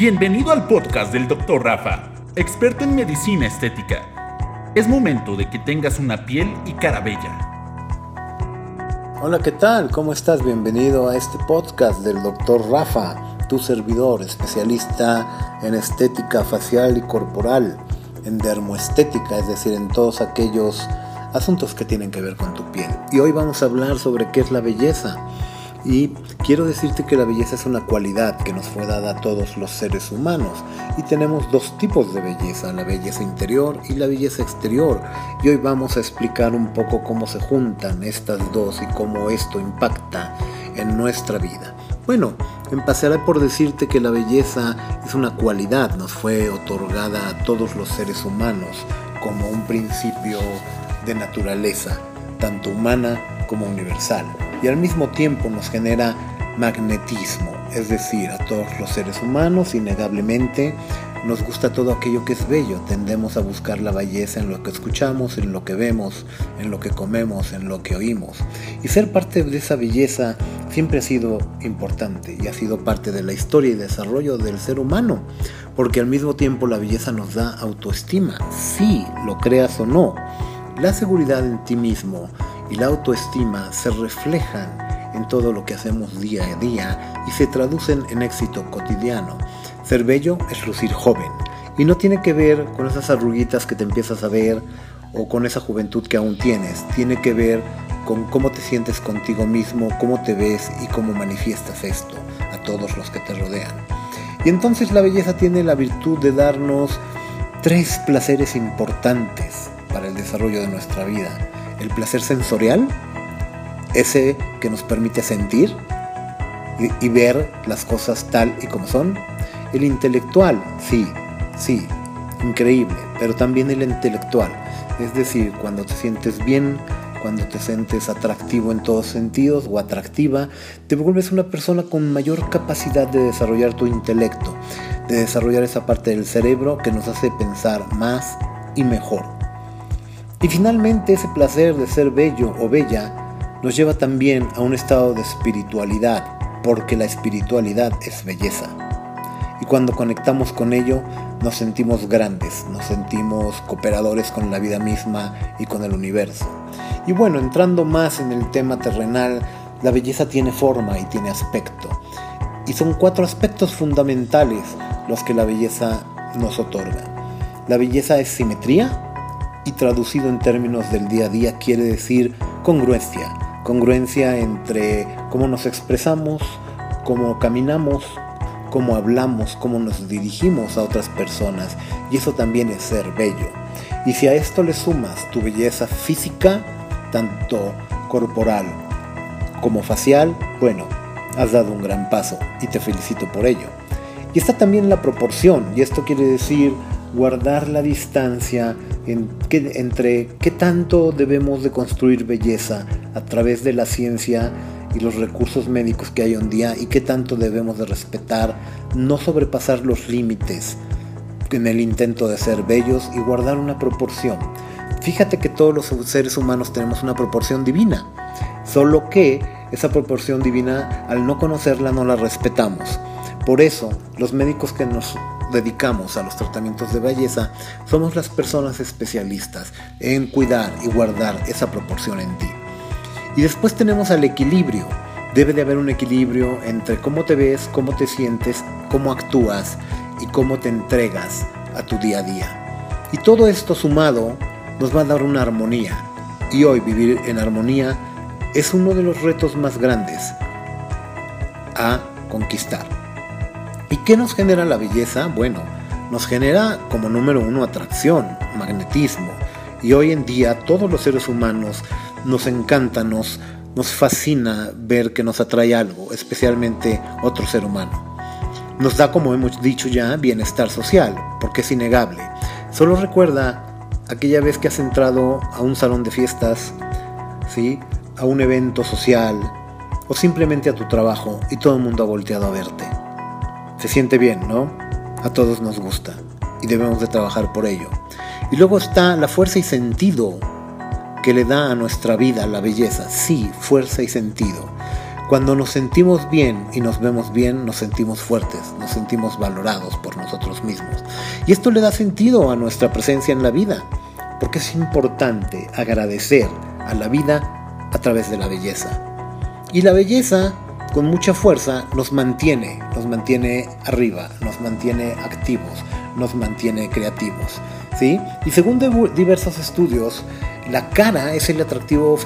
Bienvenido al podcast del Dr. Rafa, experto en medicina estética. Es momento de que tengas una piel y cara bella. Hola, ¿qué tal? ¿Cómo estás? Bienvenido a este podcast del Dr. Rafa, tu servidor, especialista en estética facial y corporal, en dermoestética, es decir, en todos aquellos asuntos que tienen que ver con tu piel. Y hoy vamos a hablar sobre qué es la belleza y quiero decirte que la belleza es una cualidad que nos fue dada a todos los seres humanos. Y tenemos dos tipos de belleza, la belleza interior y la belleza exterior. Y hoy vamos a explicar un poco cómo se juntan estas dos y cómo esto impacta en nuestra vida. Bueno, empezaré por decirte que la belleza es una cualidad, nos fue otorgada a todos los seres humanos como un principio de naturaleza, tanto humana como universal y al mismo tiempo nos genera magnetismo, es decir, a todos los seres humanos innegablemente nos gusta todo aquello que es bello, tendemos a buscar la belleza en lo que escuchamos, en lo que vemos, en lo que comemos, en lo que oímos. Y ser parte de esa belleza siempre ha sido importante y ha sido parte de la historia y desarrollo del ser humano, porque al mismo tiempo la belleza nos da autoestima, sí, lo creas o no. La seguridad en ti mismo y la autoestima se reflejan en todo lo que hacemos día a día y se traducen en éxito cotidiano. Ser bello es lucir joven y no tiene que ver con esas arruguitas que te empiezas a ver o con esa juventud que aún tienes, tiene que ver con cómo te sientes contigo mismo, cómo te ves y cómo manifiestas esto a todos los que te rodean. Y entonces la belleza tiene la virtud de darnos tres placeres importantes para el desarrollo de nuestra vida el placer sensorial, ese que nos permite sentir y, ver las cosas tal y como son. El intelectual, sí, sí, increíble, pero también el intelectual. Es decir, cuando te sientes bien, cuando te sientes atractivo en todos sentidos o atractiva, te vuelves una persona con mayor capacidad de desarrollar tu intelecto, de desarrollar esa parte del cerebro que nos hace pensar más y mejor. Y finalmente ese placer de ser bello o bella nos lleva también a un estado de espiritualidad, porque la espiritualidad es belleza. Y cuando conectamos con ello, nos sentimos grandes, nos sentimos cooperadores con la vida misma y con el universo. Y bueno, entrando más en el tema terrenal, la belleza tiene forma y tiene aspecto. Y son cuatro aspectos fundamentales los que la belleza nos otorga. La belleza es simetría, y traducido en términos del día a día quiere decir congruencia. Congruencia entre cómo nos expresamos, cómo caminamos, cómo hablamos, cómo nos dirigimos a otras personas. Y eso también es ser bello. Y si a esto le sumas tu belleza física, tanto corporal como facial, bueno, has dado un gran paso y te felicito por ello. Y está también la proporción, y esto quiere decir guardar la distancia entre qué tanto debemos de construir belleza a través de la ciencia y los recursos médicos que hay hoy en día y qué tanto debemos de respetar, no sobrepasar los límites en el intento de ser bellos y guardar una proporción. Fíjate que todos los seres humanos tenemos una proporción divina, solo que esa proporción divina al no conocerla no la respetamos. Por eso los médicos que nos dedicamos a los tratamientos de belleza, somos las personas especialistas en cuidar y guardar esa proporción en ti. Y después tenemos al equilibrio. Debe de haber un equilibrio entre cómo te ves, cómo te sientes, cómo actúas y cómo te entregas a tu día a día. Y todo esto sumado nos va a dar una armonía. Y hoy vivir en armonía es uno de los retos más grandes a conquistar. ¿Y qué nos genera la belleza? Bueno, nos genera como número uno atracción, magnetismo. Y hoy en día todos los seres humanos nos encanta, nos, nos fascina ver que nos atrae algo, especialmente otro ser humano. Nos da, como hemos dicho ya, bienestar social, porque es innegable. Solo recuerda aquella vez que has entrado a un salón de fiestas, ¿sí? a un evento social o simplemente a tu trabajo y todo el mundo ha volteado a verte. Se siente bien, ¿no? A todos nos gusta y debemos de trabajar por ello. Y luego está la fuerza y sentido que le da a nuestra vida la belleza. Sí, fuerza y sentido. Cuando nos sentimos bien y nos vemos bien, nos sentimos fuertes, nos sentimos valorados por nosotros mismos. Y esto le da sentido a nuestra presencia en la vida, porque es importante agradecer a la vida a través de la belleza. Y la belleza, con mucha fuerza, nos mantiene, nos mantiene arriba, nos mantiene activos, nos mantiene creativos. ¿sí? Y según diversos estudios, la cara es el, atractivo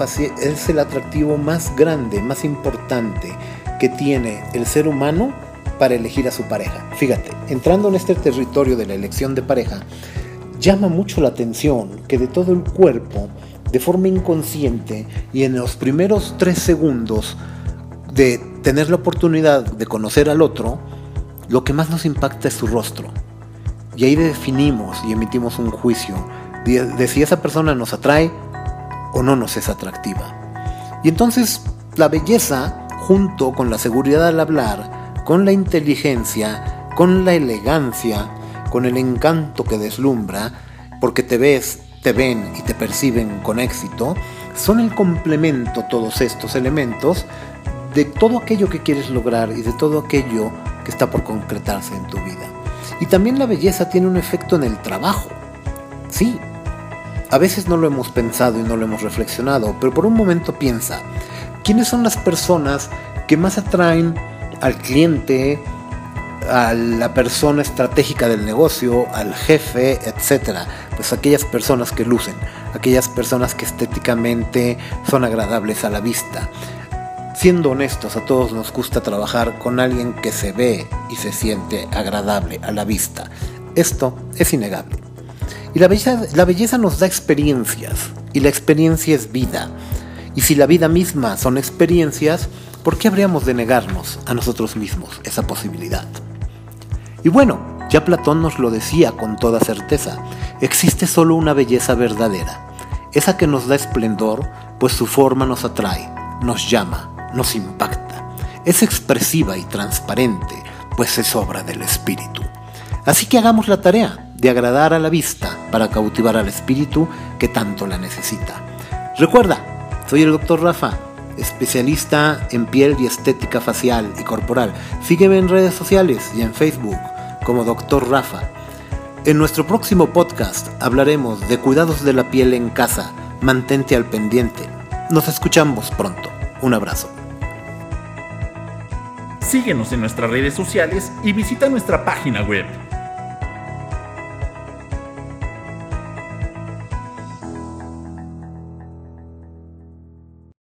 es el atractivo más grande, más importante que tiene el ser humano para elegir a su pareja. Fíjate, entrando en este territorio de la elección de pareja, llama mucho la atención que de todo el cuerpo, de forma inconsciente y en los primeros tres segundos de tener la oportunidad de conocer al otro, lo que más nos impacta es su rostro. Y ahí definimos y emitimos un juicio de, si esa persona nos atrae o no nos es atractiva. Y entonces la belleza, junto con la seguridad al hablar, con la inteligencia, con la elegancia, con el encanto que deslumbra, porque te ves, te ven y te perciben con éxito, son el complemento todos estos elementos de todo aquello que quieres lograr y de todo aquello que está por concretarse en tu vida. Y también la belleza tiene un efecto en el trabajo. Sí, a veces no lo hemos pensado y no lo hemos reflexionado, pero por un momento piensa, ¿quiénes son las personas que más atraen al cliente, a la persona estratégica del negocio, al jefe, etcétera? Pues aquellas personas que lucen, aquellas personas que estéticamente son agradables a la vista. Siendo honestos, a todos nos gusta trabajar con alguien que se ve y se siente agradable a la vista. Esto es innegable. Y la belleza, la belleza nos da experiencias, y la experiencia es vida. Y si la vida misma son experiencias, ¿por qué habríamos de negarnos a nosotros mismos esa posibilidad? Y bueno, ya Platón nos lo decía con toda certeza, existe solo una belleza verdadera, esa que nos da esplendor, pues su forma nos atrae, nos llama, nos impacta, es expresiva y transparente, pues es obra del espíritu. Así que hagamos la tarea, de agradar a la vista para cautivar al espíritu que tanto la necesita. Recuerda, soy el Dr. Rafa, especialista en piel y estética facial y corporal. Sígueme en redes sociales y en Facebook como Dr. Rafa. En nuestro próximo podcast hablaremos de cuidados de la piel en casa. Mantente al pendiente. Nos escuchamos pronto. Un abrazo. Síguenos en nuestras redes sociales y visita nuestra página web